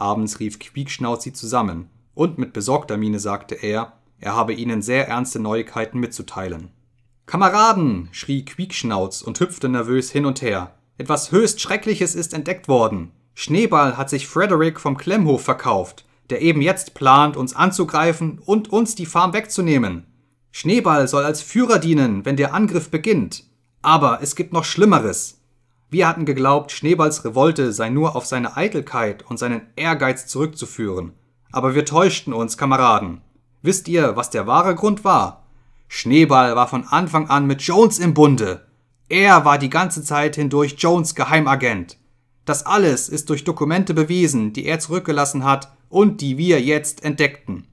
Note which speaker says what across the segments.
Speaker 1: Abends rief Quiekschnauz sie zusammen, und mit besorgter Miene sagte er, er habe ihnen sehr ernste Neuigkeiten mitzuteilen. Kameraden! schrie Quiekschnauz und hüpfte nervös hin und her. Etwas höchst Schreckliches ist entdeckt worden. Schneeball hat sich Frederick vom Klemmhof verkauft, der eben jetzt plant, uns anzugreifen und uns die Farm wegzunehmen. Schneeball soll als Führer dienen, wenn der Angriff beginnt. Aber es gibt noch Schlimmeres. Wir hatten geglaubt, Schneeballs Revolte sei nur auf seine Eitelkeit und seinen Ehrgeiz zurückzuführen. Aber wir täuschten uns, Kameraden. Wisst ihr, was der wahre Grund war? Schneeball war von Anfang an mit Jones im Bunde. Er war die ganze Zeit hindurch Jones Geheimagent. Das alles ist durch Dokumente bewiesen, die er zurückgelassen hat und die wir jetzt entdeckten.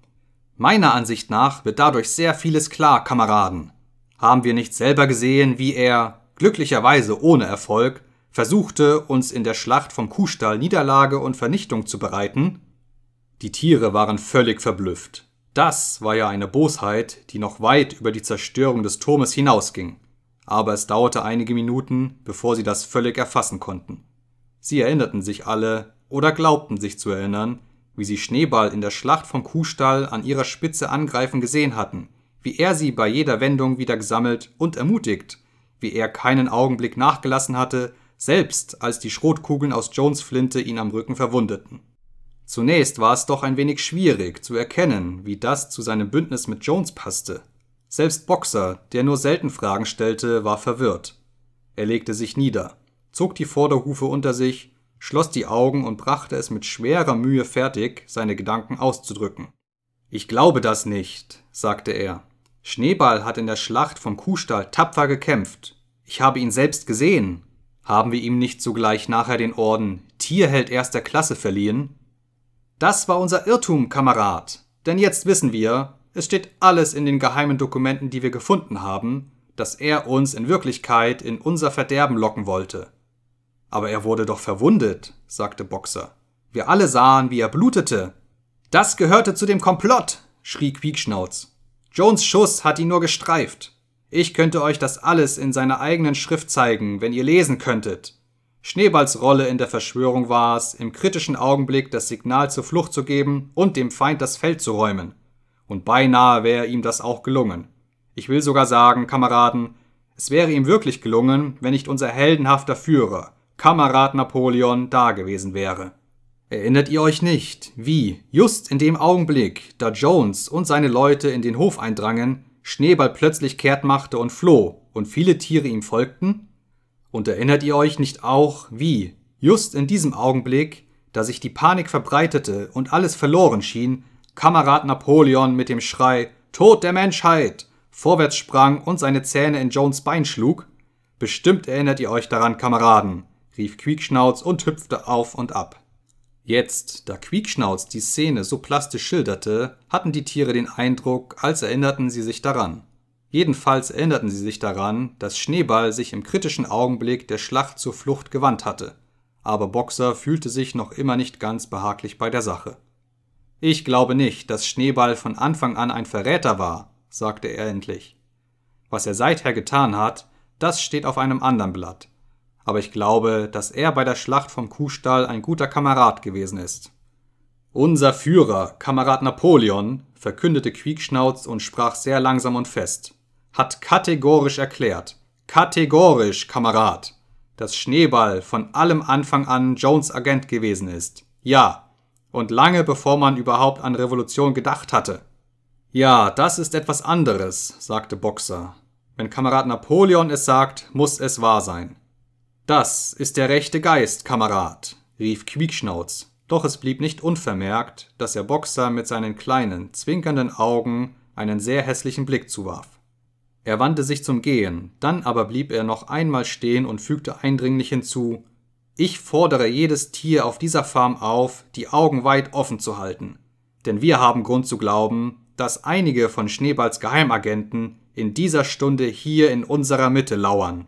Speaker 1: Meiner Ansicht nach wird dadurch sehr vieles klar, Kameraden. Haben wir nicht selber gesehen, wie er, glücklicherweise ohne Erfolg, versuchte, uns in der Schlacht vom Kuhstall Niederlage und Vernichtung zu bereiten? Die Tiere waren völlig verblüfft. Das war ja eine Bosheit, die noch weit über die Zerstörung des Turmes hinausging. Aber es dauerte einige Minuten, bevor sie das völlig erfassen konnten. Sie erinnerten sich alle oder glaubten sich zu erinnern, wie sie Schneeball in der Schlacht vom Kuhstall an ihrer Spitze angreifen gesehen hatten, wie er sie bei jeder Wendung wieder gesammelt und ermutigt, wie er keinen Augenblick nachgelassen hatte, selbst als die Schrotkugeln aus Jones Flinte ihn am Rücken verwundeten. Zunächst war es doch ein wenig schwierig zu erkennen, wie das zu seinem Bündnis mit Jones passte. Selbst Boxer, der nur selten Fragen stellte, war verwirrt. Er legte sich nieder, zog die Vorderhufe unter sich schloss die Augen und brachte es mit schwerer Mühe fertig, seine Gedanken auszudrücken. Ich glaube das nicht, sagte er. Schneeball hat in der Schlacht vom Kuhstall tapfer gekämpft. Ich habe ihn selbst gesehen. Haben wir ihm nicht sogleich nachher den Orden Tierheld erster Klasse verliehen? Das war unser Irrtum, Kamerad. Denn jetzt wissen wir, es steht alles in den geheimen Dokumenten, die wir gefunden haben, dass er uns in Wirklichkeit in unser Verderben locken wollte. Aber er wurde doch verwundet, sagte Boxer. Wir alle sahen, wie er blutete. Das gehörte zu dem Komplott, schrie Quiekschnauz. Jones Schuss hat ihn nur gestreift. Ich könnte euch das alles in seiner eigenen Schrift zeigen, wenn ihr lesen könntet. Schneeballs Rolle in der Verschwörung war es, im kritischen Augenblick das Signal zur Flucht zu geben und dem Feind das Feld zu räumen. Und beinahe wäre ihm das auch gelungen. Ich will sogar sagen, Kameraden, es wäre ihm wirklich gelungen, wenn nicht unser heldenhafter Führer, Kamerad Napoleon dagewesen wäre. Erinnert ihr euch nicht, wie, just in dem Augenblick, da Jones und seine Leute in den Hof eindrangen, Schneeball plötzlich kehrt machte und floh und viele Tiere ihm folgten? Und erinnert ihr euch nicht auch, wie, just in diesem Augenblick, da sich die Panik verbreitete und alles verloren schien, Kamerad Napoleon mit dem Schrei Tod der Menschheit vorwärts sprang und seine Zähne in Jones Bein schlug? Bestimmt erinnert ihr euch daran, Kameraden, rief Quiekschnauz und hüpfte auf und ab. Jetzt, da Quiekschnauz die Szene so plastisch schilderte, hatten die Tiere den Eindruck, als erinnerten sie sich daran. Jedenfalls erinnerten sie sich daran, dass Schneeball sich im kritischen Augenblick der Schlacht zur Flucht gewandt hatte. Aber Boxer fühlte sich noch immer nicht ganz behaglich bei der Sache. Ich glaube nicht, dass Schneeball von Anfang an ein Verräter war, sagte er endlich. Was er seither getan hat, das steht auf einem anderen Blatt aber ich glaube, dass er bei der Schlacht vom Kuhstall ein guter Kamerad gewesen ist. Unser Führer, Kamerad Napoleon, verkündete Quiekschnauz und sprach sehr langsam und fest, hat kategorisch erklärt, kategorisch, Kamerad, dass Schneeball von allem Anfang an Jones Agent gewesen ist. Ja, und lange bevor man überhaupt an Revolution gedacht hatte. Ja, das ist etwas anderes, sagte Boxer. Wenn Kamerad Napoleon es sagt, muss es wahr sein. Das ist der rechte Geist, Kamerad, rief Quiekschnauz, doch es blieb nicht unvermerkt, dass der Boxer mit seinen kleinen, zwinkernden Augen einen sehr hässlichen Blick zuwarf. Er wandte sich zum Gehen, dann aber blieb er noch einmal stehen und fügte eindringlich hinzu Ich fordere jedes Tier auf dieser Farm auf, die Augen weit offen zu halten, denn wir haben Grund zu glauben, dass einige von Schneeballs Geheimagenten in dieser Stunde hier in unserer Mitte lauern.